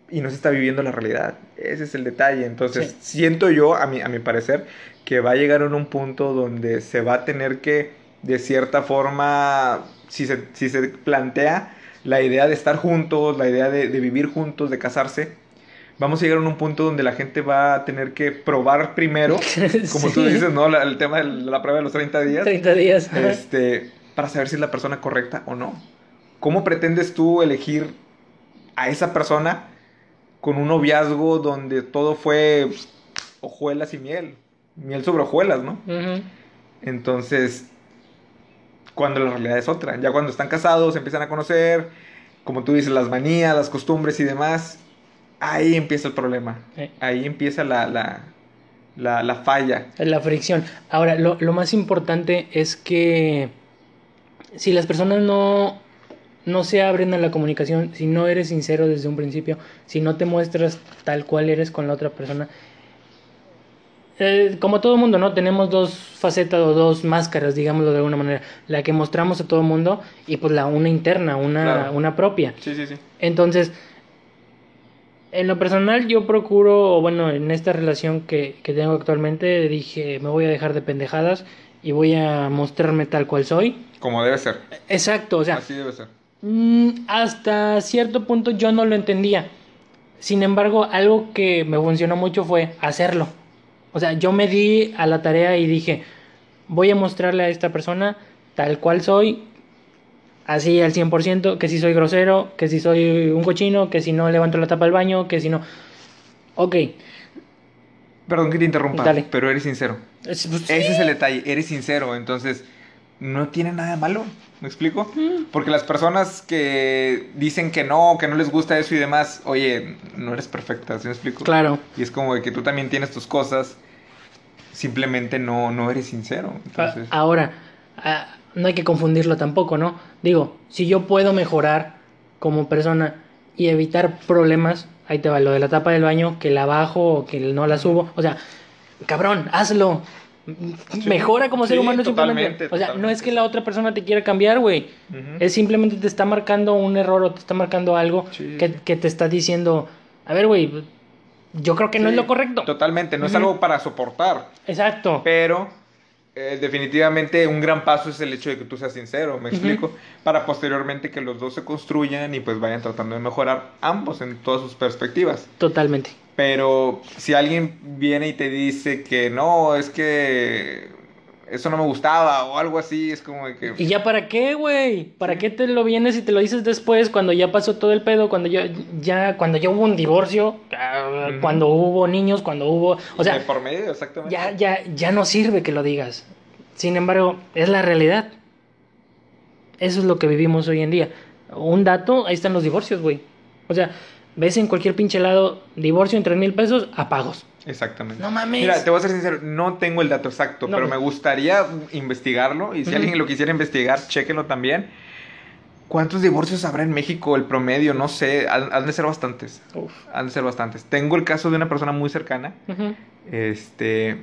y no se está viviendo la realidad. Ese es el detalle. Entonces, siento yo, a mi, a mi parecer, que va a llegar en un punto donde se va a tener que, de cierta forma, si se, si se plantea la idea de estar juntos, la idea de, vivir juntos, de casarse, vamos a llegar a un punto donde la gente va a tener que probar primero, como tú dices, ¿no? el tema de la prueba de los 30 días. 30 días. Este, para saber si es la persona correcta o no. ¿Cómo pretendes tú elegir a esa persona con un noviazgo donde todo fue hojuelas y miel? Miel sobre hojuelas, ¿no? Entonces, cuando la realidad es otra. Ya cuando están casados, se empiezan a conocer, como tú dices, las manías, las costumbres y demás, ahí empieza el problema. Ahí empieza la, la, la, la, falla. La fricción. Ahora, lo, lo más importante es que si las personas no, no se abren a la comunicación, si no eres sincero desde un principio, si no te muestras tal cual eres con la otra persona, eh, como todo mundo, ¿no? Tenemos dos facetas o dos máscaras, digámoslo de alguna manera. La que mostramos a todo el mundo y pues la una interna, una, una propia. Sí, sí, sí. Entonces, en lo personal yo procuro, bueno, en esta relación que, que tengo actualmente, dije, me voy a dejar de pendejadas y voy a mostrarme tal cual soy. Como debe ser. Exacto, o sea. Así debe ser. Mm, hasta cierto punto yo no lo entendía. Sin embargo, algo que me funcionó mucho fue hacerlo. O sea, yo me di a la tarea y dije, voy a mostrarle a esta persona tal cual soy, así al 100%, que si soy grosero, que si soy un cochino, que si no levanto la tapa del baño, que si no... Ok. Perdón que te interrumpa, pero eres sincero. Pues, Ese es el detalle, eres sincero, entonces no tiene nada de malo, ¿me explico? Porque las personas que dicen que no, que no les gusta eso y demás, oye, no eres perfecta, ¿sí me explico? Claro. Y es como de que tú también tienes tus cosas simplemente no, no eres sincero. Ahora, ah, no hay que confundirlo tampoco, ¿no? Digo, si yo puedo mejorar como persona y evitar problemas, ahí te va lo de la tapa del baño, que la bajo o que no la subo, o sea, cabrón, hazlo. Mejora como ser humano simplemente. O sea, no es que la otra persona te quiera cambiar, güey. Es simplemente te está marcando un error o te está marcando algo que, que te está diciendo, a ver, güey, yo creo que no es lo correcto. Totalmente, no es algo para soportar. Exacto. Pero eh, definitivamente un gran paso es el hecho de que tú seas sincero, me explico, para posteriormente que los dos se construyan y pues vayan tratando de mejorar ambos en todas sus perspectivas. Totalmente. Pero si alguien viene y te dice que no, es que eso no me gustaba o algo así, es como de que... ¿Y ya para qué, güey? ¿Para qué te lo vienes y te lo dices después cuando ya pasó todo el pedo, cuando ya, ya, cuando ya hubo un divorcio, ah, cuando hubo niños, cuando hubo... O sea... por medio, exactamente. Ya, ya, ya no sirve que lo digas. Sin embargo, es la realidad. Eso es lo que vivimos hoy en día. Un dato, ahí están los divorcios, güey. O sea, ves en cualquier pinche lado, divorcio en tres mil pesos, apagos. Exactamente. No mames. Mira, te voy a ser sincero, no tengo el dato exacto, pero me gustaría investigarlo. Y si alguien lo quisiera investigar, chéquenlo también. ¿Cuántos divorcios habrá en México? El promedio, no sé, han, de ser bastantes. Han de ser bastantes. Tengo el caso de una persona muy cercana, este,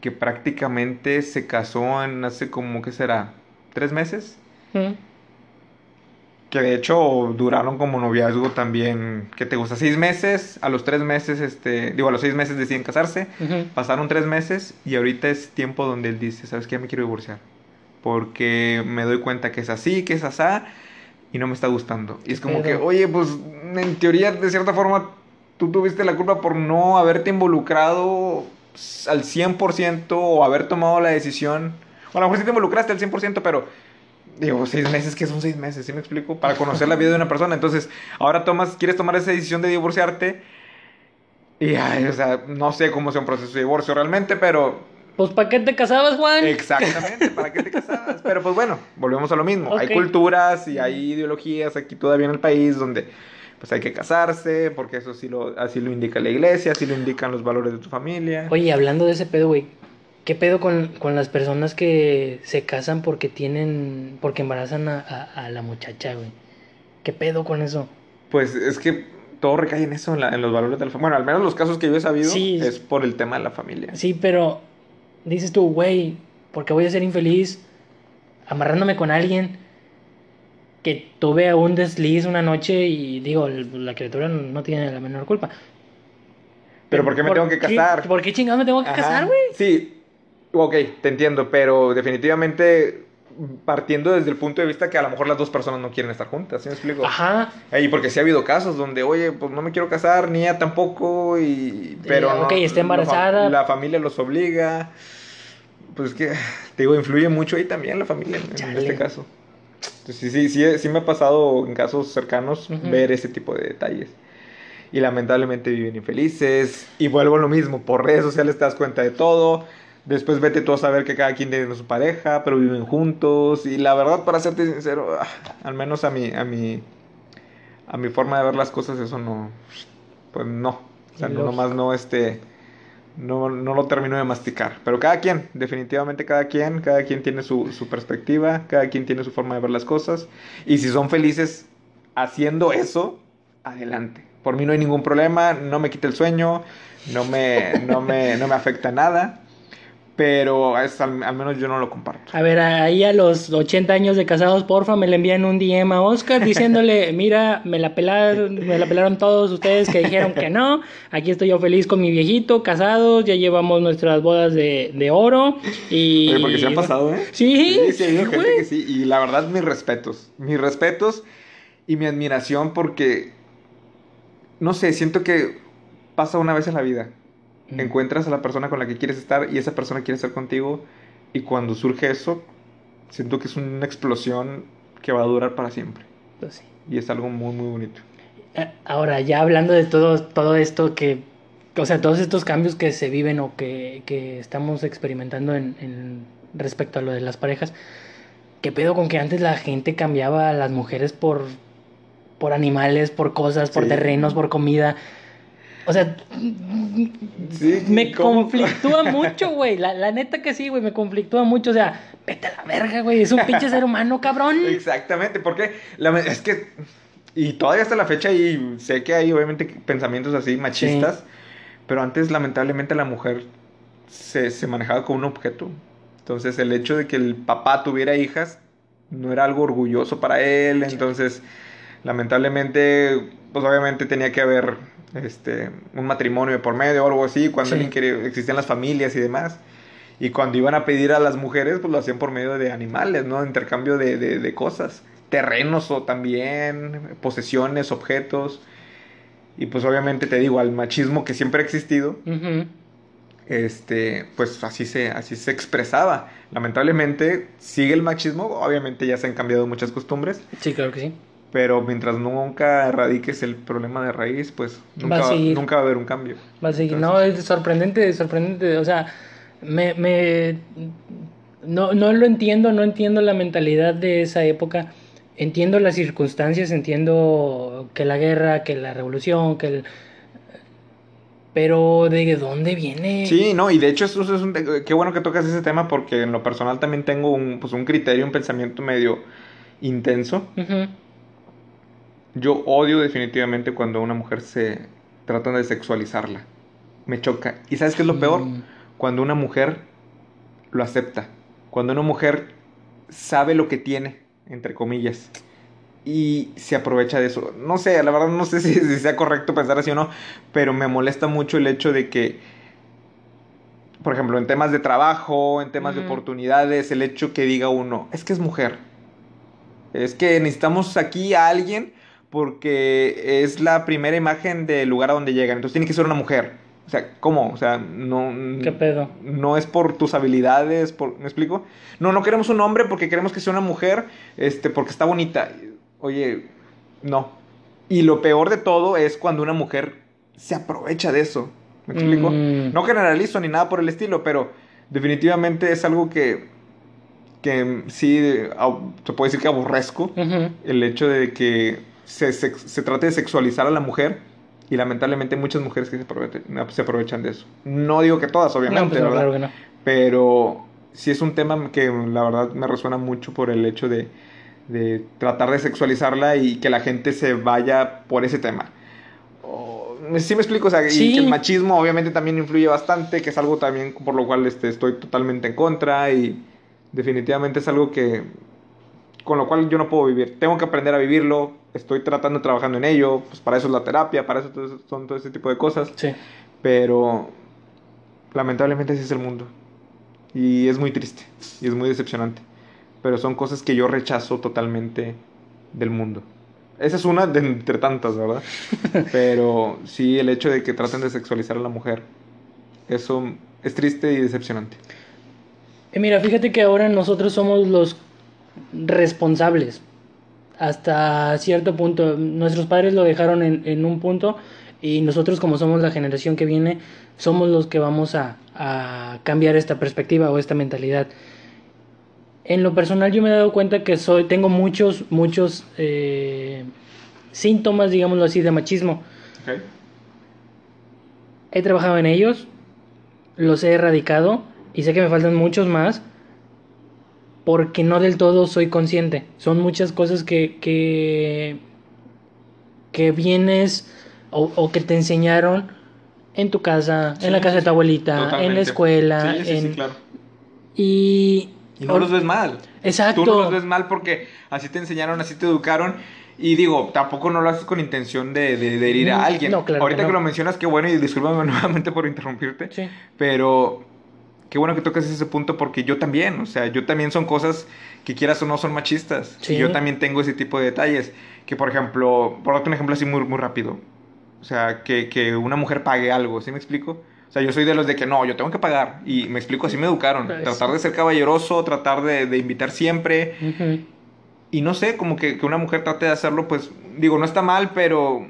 que prácticamente se casó en hace como, ¿qué será? ¿Tres meses? Que de hecho duraron como noviazgo también, ¿qué te gusta? Seis meses, a los tres meses, este, digo, a los seis meses deciden casarse, pasaron tres meses y ahorita es tiempo donde él dice, ¿sabes qué? Me quiero divorciar, porque me doy cuenta que es así, que es asá, y no me está gustando. Y es como que, oye, pues en teoría, de cierta forma, tú tuviste la culpa por no haberte involucrado al 100% o haber tomado la decisión. O a lo mejor sí te involucraste al 100%, pero digo, seis meses, que son seis meses? ¿Sí me explico? Para conocer la vida de una persona. Entonces, ahora tomas, quieres tomar esa decisión de divorciarte. Y, ay, o sea, no sé cómo sea un proceso de divorcio realmente, pero Pues ¿para qué te casabas, Juan? Exactamente, ¿para qué te casabas? Pero pues bueno, volvemos a lo mismo. Hay culturas y hay ideologías aquí todavía en el país donde pues hay que casarse, porque eso sí lo, así lo indica la iglesia, así lo indican los valores de tu familia. Oye, hablando de ese pedo, güey, ¿qué pedo con, las personas que se casan porque tienen, porque embarazan a, la muchacha, güey? ¿Qué pedo con eso? Pues es que todo recae en eso, en, los valores de la familia. Bueno, al menos los casos que yo he sabido es por el tema de la familia. Sí, pero dices tú, güey, porque voy a ser infeliz amarrándome con alguien que tuve un desliz una noche y digo, la criatura no tiene la menor culpa. Pero, ¿por qué me tengo que casar? ¿Por qué chingados me tengo que casar, güey? Sí, ok, te entiendo, pero definitivamente partiendo desde el punto de vista que a lo mejor las dos personas no quieren estar juntas, ¿sí me explico? Ajá. Y porque sí ha habido casos donde, oye, pues no me quiero casar, ni ella tampoco, y... Pero eh, ok, está embarazada. La, familia los obliga. Pues es que, te digo, influye mucho ahí también la familia en, este caso. sí, sí, sí, sí me ha pasado en casos cercanos ver ese tipo de detalles. Y lamentablemente viven infelices. Y vuelvo a lo mismo, por redes sociales te das cuenta de todo Después vete tú a saber que cada quien tiene su pareja, pero viven juntos. Y la verdad, para serte sincero, ah, al menos a mi, a mi, a mi forma de ver las cosas, eso no, pues no. O sea, no, nomás no, este, no, no lo termino de masticar. Pero cada quien, definitivamente cada quien, cada quien tiene su, su perspectiva, cada quien tiene su forma de ver las cosas. Y si son felices haciendo eso, adelante. Por mí no hay ningún problema, no me quita el sueño, no me, no me, no me afecta nada pero al, menos yo no lo comparto. A ver, ahí a los 80 años de casados, porfa, me le envían un DM a Oscar diciéndole, mira, me la, pelaron, me la pelaron todos ustedes que dijeron que no, aquí estoy yo feliz con mi viejito, casados, ya llevamos nuestras bodas de, de oro y... Oye, porque se han pasado, ¿eh? Sí, sí, sí, gente que sí, y la verdad mis respetos, mis respetos y mi admiración porque, no sé, siento que pasa una vez en la vida encuentras a la persona con la que quieres estar y esa persona quiere estar contigo y cuando surge eso, siento que es una explosión que va a durar para siempre. Pues y es algo muy, muy bonito. Eh, ahora, ya hablando de todo, todo esto que, o sea, todos estos cambios que se viven o que, que estamos experimentando en, en, respecto a lo de las parejas, ¿qué pedo con que antes la gente cambiaba a las mujeres por, por animales, por cosas, por terrenos, por comida? O sea, me conflictúa mucho, güey. La, la, neta que sí, güey, me conflictúa mucho. O sea, vete a la verga, güey. Es un pinche ser humano, cabrón. Exactamente, porque la, es que. Y todavía hasta la fecha, y sé que hay obviamente pensamientos así machistas, pero antes, lamentablemente, la mujer se, se manejaba como un objeto. Entonces, el hecho de que el papá tuviera hijas no era algo orgulloso para él. Entonces, lamentablemente, pues obviamente tenía que haber este, un matrimonio por medio o algo así, cuando existían las familias y demás. Y cuando iban a pedir a las mujeres, pues lo hacían por medio de animales, ¿no? Intercambio de, de, cosas. Terrenos o también, posesiones, objetos. Y pues obviamente te digo, al machismo que siempre ha existido, este, pues así se, así se expresaba. Lamentablemente sigue el machismo, obviamente ya se han cambiado muchas costumbres. Sí, claro que sí pero mientras nunca erradiques el problema de raíz, pues nunca va, nunca va a haber un cambio. Va a seguir. no, es sorprendente, sorprendente. O sea, me, me no, no lo entiendo, no entiendo la mentalidad de esa época. Entiendo las circunstancias, entiendo que la guerra, que la revolución, que el... Pero ¿de dónde viene? Sí, no, y de hecho eso es un... Qué bueno que tocas ese tema porque en lo personal también tengo un, pues, un criterio, un pensamiento medio intenso. Yo odio definitivamente cuando una mujer se trata de sexualizarla. Me choca. ¿Y sabes qué es lo peor? Cuando una mujer lo acepta. Cuando una mujer sabe lo que tiene, entre comillas, y se aprovecha de eso. No sé, la verdad no sé si, sea correcto pensar así o no, pero me molesta mucho el hecho de que, por ejemplo, en temas de trabajo, en temas de oportunidades, el hecho que diga uno, es que es mujer. Es que necesitamos aquí a alguien porque es la primera imagen del lugar a donde llegan. Entonces tiene que ser una mujer. O sea, ¿cómo? O sea, no. ¿Qué pedo? No es por tus habilidades, por, ¿me explico? No, no queremos un hombre porque queremos que sea una mujer, este, porque está bonita. Oye, no. Y lo peor de todo es cuando una mujer se aprovecha de eso. ¿Me explico? Mm. No generalizo ni nada por el estilo, pero definitivamente es algo que, que sí, se puede decir que aborrezco, el hecho de que se, se, trate de sexualizar a la mujer y lamentablemente muchas mujeres que se aprovechan, se aprovechan de eso. No digo que todas, obviamente, pues Claro que no. Pero sí es un tema que la verdad me resuena mucho por el hecho de, de tratar de sexualizarla y que la gente se vaya por ese tema. sí me explico, o sea, y que el machismo obviamente también influye bastante, que es algo también por lo cual este, estoy totalmente en contra y definitivamente es algo que con lo cual yo no puedo vivir. Tengo que aprender a vivirlo, estoy tratando, trabajando en ello, pues para eso es la terapia, para eso son todo ese tipo de cosas. Sí. Pero lamentablemente así es el mundo. Y es muy triste, y es muy decepcionante. Pero son cosas que yo rechazo totalmente del mundo. Esa es una de entre tantas, ¿verdad? Pero sí, el hecho de que traten de sexualizar a la mujer, eso es triste y decepcionante. Y mira, fíjate que ahora nosotros somos los responsables. Hasta cierto punto. Nuestros padres lo dejaron en, en un punto y nosotros como somos la generación que viene, somos los que vamos a, a cambiar esta perspectiva o esta mentalidad. En lo personal yo me he dado cuenta que soy, tengo muchos, muchos eh, síntomas, digámoslo así, de machismo. He trabajado en ellos, los he erradicado y sé que me faltan muchos más porque no del todo soy consciente. Son muchas cosas que, que, que vienes o, o que te enseñaron en tu casa, en la casa de tu abuelita, en la escuela. Sí, en... claro. Y... Y no los ves mal. Exacto. Tú no los ves mal porque así te enseñaron, así te educaron. Y digo, tampoco no lo haces con intención de, de, herir a mm, alguien. No, claro Ahorita que, lo mencionas, qué bueno, y discúlpame nuevamente por interrumpirte. Sí. Pero qué bueno que toques ese punto porque yo también, o sea, yo también son cosas que quieras o no son machistas. Sí. yo también tengo ese tipo de detalles. Que por ejemplo, por darte un ejemplo así muy, muy rápido. O sea, que, que una mujer pague algo, ¿sí me explico? O sea, yo soy de los de que no, yo tengo que pagar. Y me explico, así me educaron. Tratar de ser caballeroso, tratar de, de invitar siempre. Y no sé, como que, que, una mujer trate de hacerlo, pues, digo, no está mal, pero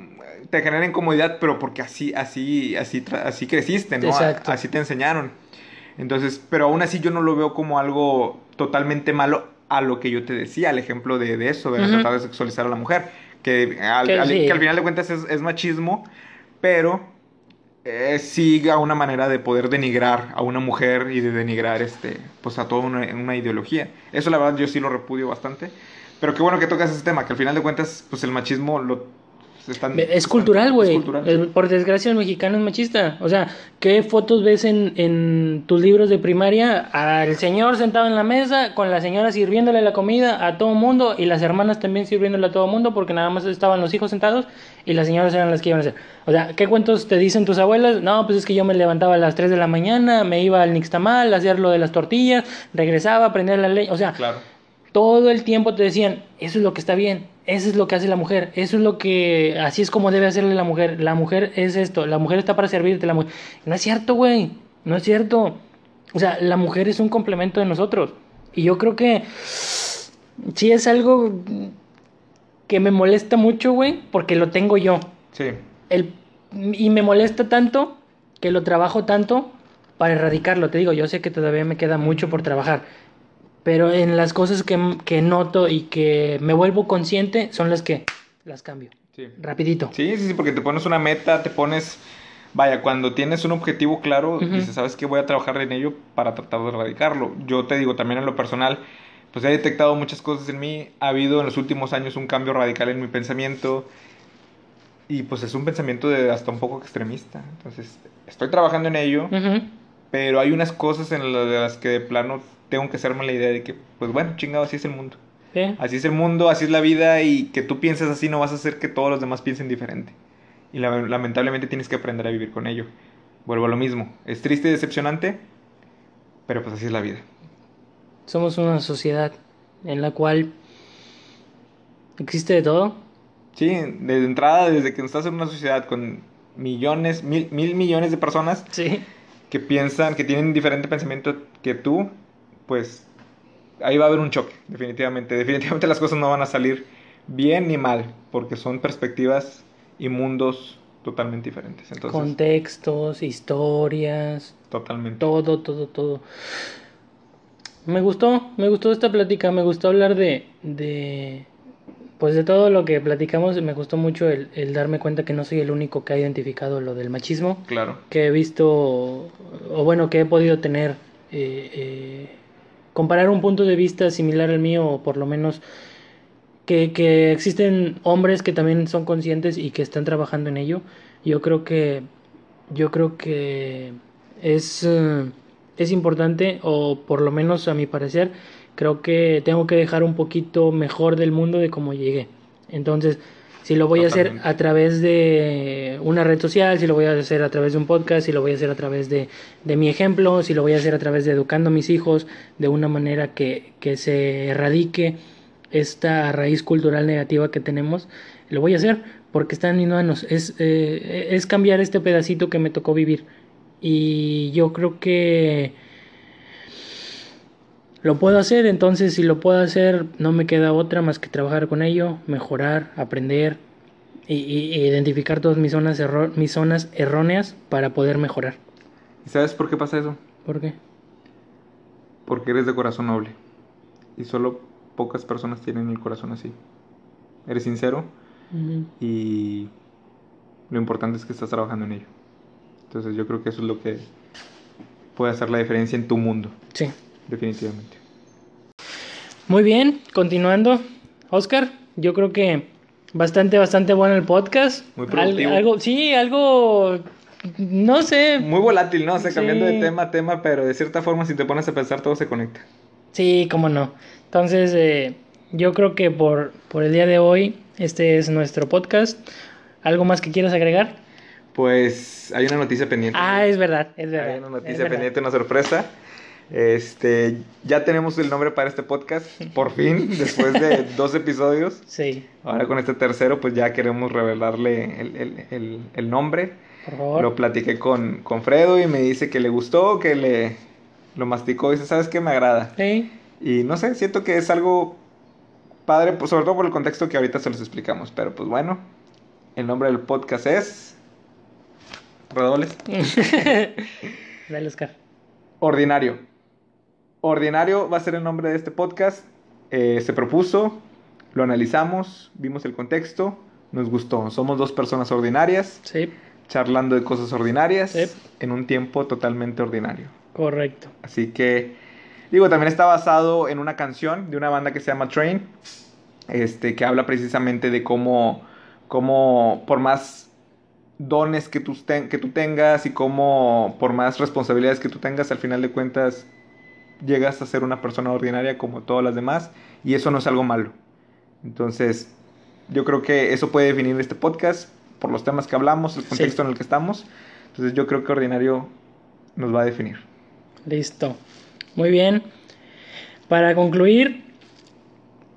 te genera incomodidad, pero porque así, así, así, así creciste, ¿no? Exacto. Así te enseñaron. Entonces, pero aún así yo no lo veo como algo totalmente malo a lo que yo te decía, al ejemplo de, de eso, de tratar de sexualizar a la mujer que al, final de cuentas es, machismo, pero eh, sí a una manera de poder denigrar a una mujer y de denigrar este, pues a toda una, ideología. Eso la verdad yo sí lo repudio bastante. Pero qué bueno que tocas ese tema, que al final de cuentas, pues el machismo lo es cultural, güey. Por desgracia el mexicano es machista. O sea, ¿qué fotos ves en, en tus libros de primaria? Al señor sentado en la mesa, con la señora sirviéndole la comida a todo mundo y las hermanas también sirviéndole a todo mundo porque nada más estaban los hijos sentados y las señoras eran las que iban a hacer. O sea, ¿qué cuentos te dicen tus abuelas? No, pues es que yo me levantaba a las 3 de la mañana, me iba al Nixtamal a hacer lo de las tortillas, regresaba a prender la ley. O sea, todo el tiempo te decían, eso es lo que está bien, eso es lo que hace la mujer, eso es lo que, así es como debe hacerle la mujer, la mujer es esto, la mujer está para servirte, la mujer... No es cierto, güey, no es cierto. O sea, la mujer es un complemento de nosotros. Y yo creo que sí es algo que me molesta mucho, güey, porque lo tengo yo. Sí. El, y me molesta tanto que lo trabajo tanto para erradicarlo. Te digo, yo sé que todavía me queda mucho por trabajar pero en las cosas que, que, noto y que me vuelvo consciente son las que las cambio. Sí. Rapidito. Sí, sí, sí, porque te pones una meta, te pones... Vaya, cuando tienes un objetivo claro, dices, ¿sabes qué? Voy a trabajar en ello para tratar de erradicarlo. Yo te digo, también en lo personal, pues he detectado muchas cosas en mí. Ha habido en los últimos años un cambio radical en mi pensamiento. Y pues es un pensamiento de hasta un poco extremista. Entonces, estoy trabajando en ello. Pero hay unas cosas en las que de plano tengo que hacerme la idea de que, pues bueno, chingado, así es el mundo. Así es el mundo, así es la vida y que tú pienses así no vas a hacer que todos los demás piensen diferente. Y lamentablemente tienes que aprender a vivir con ello. Vuelvo a lo mismo. Es triste y decepcionante, pero pues así es la vida. Somos una sociedad en la cual existe de todo. Sí, de entrada, desde que estás en una sociedad con millones, mil, mil millones de personas que piensan, que tienen diferente pensamiento que tú, pues ahí va a haber un choque, definitivamente. Definitivamente las cosas no van a salir bien ni mal, porque son perspectivas y mundos totalmente diferentes. Entonces, Contextos, historias. Totalmente. Todo, todo, todo. Me gustó, me gustó esta plática, me gustó hablar de, de, pues de todo lo que platicamos, me gustó mucho el, el darme cuenta que no soy el único que ha identificado lo del machismo. Claro. Que he visto, o bueno, que he podido tener, eh, eh, comparar un punto de vista similar al mío, o por lo menos que, que existen hombres que también son conscientes y que están trabajando en ello. Yo creo que, yo creo que es, eh, es importante, o por lo menos a mi parecer, creo que tengo que dejar un poquito mejor del mundo de cómo llegué. Entonces, si lo voy a hacer a través de una red social, si lo voy a hacer a través de un podcast, si lo voy a hacer a través de, de mi ejemplo, si lo voy a hacer a través de educando a mis hijos de una manera que, que se erradique esta raíz cultural negativa que tenemos, lo voy a hacer porque están inhumanos. Es, eh, es cambiar este pedacito que me tocó vivir. Y yo creo que lo puedo hacer, entonces si lo puedo hacer, no me queda otra más que trabajar con ello, mejorar, aprender y, identificar todas mis zonas, erro- mis zonas erróneas para poder mejorar. ¿Y sabes por qué pasa eso? ¿Por qué? Porque eres de corazón noble. Y solo pocas personas tienen el corazón así. Eres sincero y lo importante es que estás trabajando en ello. Entonces yo creo que eso es lo que puede hacer la diferencia en tu mundo, Sí. Definitivamente. Muy bien, continuando. Oscar, yo creo que bastante, bastante bueno el podcast. Muy Al- productivo. algo, sí, algo, no sé. Muy volátil, ¿no? O sea, cambiando Sí. de tema a tema, pero de cierta forma si te pones a pensar todo se conecta. Sí, cómo no. Entonces, eh, yo creo que por, por el día de hoy, este es nuestro podcast. ¿Algo más que quieras agregar? Pues hay una noticia pendiente. Ah, es verdad, es verdad. Hay una noticia pendiente, una sorpresa. Este, ya tenemos el nombre para este podcast, por fin, después de dos episodios. Sí, Ahora con este tercero, pues ya queremos revelarle el, el- el- el nombre. por favor. Lo platiqué con, con Fredo y me dice que le gustó, que le lo masticó y dice, ¿sabes qué? Me agrada. Sí, Y no sé, siento que es algo padre, pues, sobre todo por el contexto que ahorita se los explicamos. Pero pues bueno, el nombre del podcast es... Redobles. Dale, Oscar. Ordinario. Ordinario va a ser el nombre de este podcast. Eh, se propuso, lo analizamos, vimos el contexto, nos gustó. Somos dos personas ordinarias, Sí, charlando de cosas ordinarias, Sí. en un tiempo totalmente ordinario. correcto. Así que, digo, también está basado en una canción de una banda que se llama Train, este, que habla precisamente de cómo, cómo por más dones que tú, ten- que tú tengas y cómo por más responsabilidades que tú tengas, al final de cuentas llegas a ser una persona ordinaria como todas las demás y eso no es algo malo. Entonces, yo creo que eso puede definir este podcast por los temas que hablamos, el Sí. contexto en el que estamos. Entonces, yo creo que ordinario nos va a definir. Listo. Muy bien. Para concluir,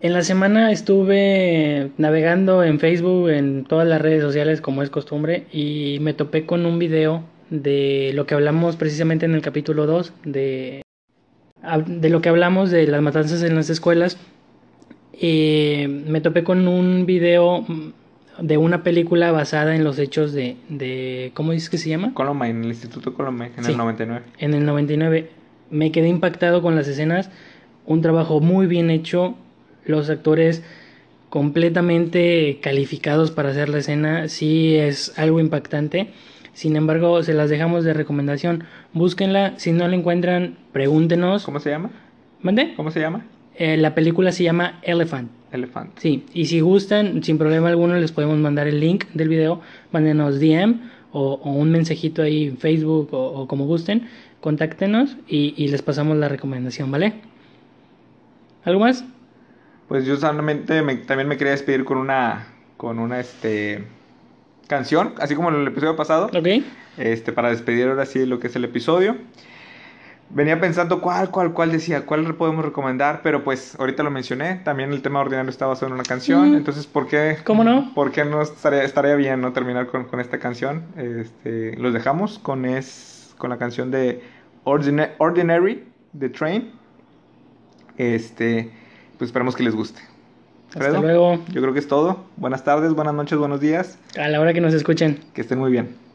en la semana estuve navegando en Facebook, en todas las redes sociales como es costumbre, y me topé con un video de lo que hablamos precisamente en el capítulo 2, de, de lo que hablamos de las matanzas en las escuelas. Y me topé con un video de una película basada en los hechos de, de ¿cómo dices que se llama? Columbine, en el Instituto Columbine, en Sí. el 99. en el 99. Me quedé impactado con las escenas, un trabajo muy bien hecho, los actores completamente calificados para hacer la escena, sí es algo impactante. Sin embargo, se las dejamos de recomendación. Búsquenla, si no la encuentran, pregúntenos. ¿Cómo se llama? ¿Mande? ¿Cómo se llama? Eh, la película se llama Elephant. Elephant. Sí, y si gustan, sin problema alguno, les podemos mandar el link del video. Mándenos DM o, o un mensajito ahí en Facebook o, o como gusten. Contáctenos y, y les pasamos la recomendación, ¿vale? ¿Algo más? Pues yo solamente me- también me quería despedir con una con una este canción, así como en el episodio pasado, ¿Ok? este para despedir ahora sí lo que es el episodio. Venía pensando cuál, cuál, cuál decía, cuál le podemos recomendar, pero pues ahorita lo mencioné, también el tema ordinario está basado en una canción, entonces ¿por qué? ¿Cómo no? ¿Por qué no estaría, estaría bien no terminar con, con esta canción? Este, los dejamos con es con la canción de Ordina- Ordinary de Train. Este, pues esperemos que les guste. Hasta luego. Yo creo que es todo. Buenas tardes, buenas noches, buenos días. A la hora que nos escuchen. Que estén muy bien.